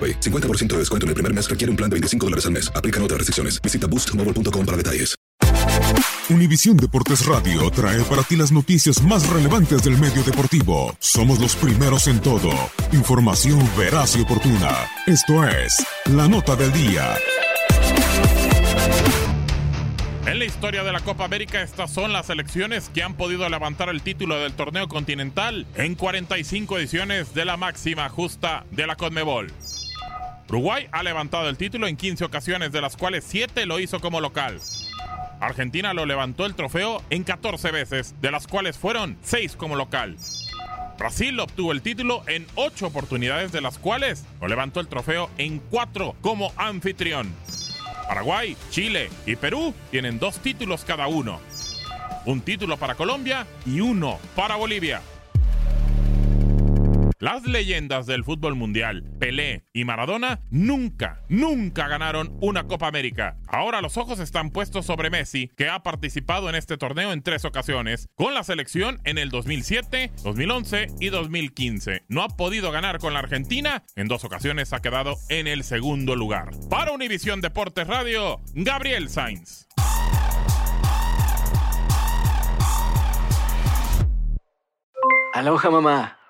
AroPay. 50% de descuento en el primer mes requiere un plan de 25 dólares al mes. Aplican otras restricciones. Visita boostmobile.com para detalles. Univisión Deportes Radio trae para ti las noticias más relevantes del medio deportivo. Somos los primeros en todo. Información veraz y oportuna. Esto es La Nota del Día. En la historia de la Copa América, estas son las selecciones que han podido levantar el título del torneo continental en 45 ediciones de la máxima justa de la Conmebol. Uruguay ha levantado el título en 15 ocasiones, de las cuales 7 lo hizo como local. Argentina lo levantó el trofeo en 14 veces, de las cuales fueron 6 como local. Brasil obtuvo el título en 8 oportunidades, de las cuales lo levantó el trofeo en 4 como anfitrión. Paraguay, Chile y Perú tienen dos títulos cada uno. Un título para Colombia y uno para Bolivia. Las leyendas del fútbol mundial, Pelé y Maradona, nunca, nunca ganaron una Copa América. Ahora los ojos están puestos sobre Messi, que ha participado en este torneo en tres ocasiones, con la selección en el 2007, 2011 y 2015. No ha podido ganar con la Argentina, en dos ocasiones ha quedado en el segundo lugar. Para Univisión Deportes Radio, Gabriel Sainz. Aloha mamá.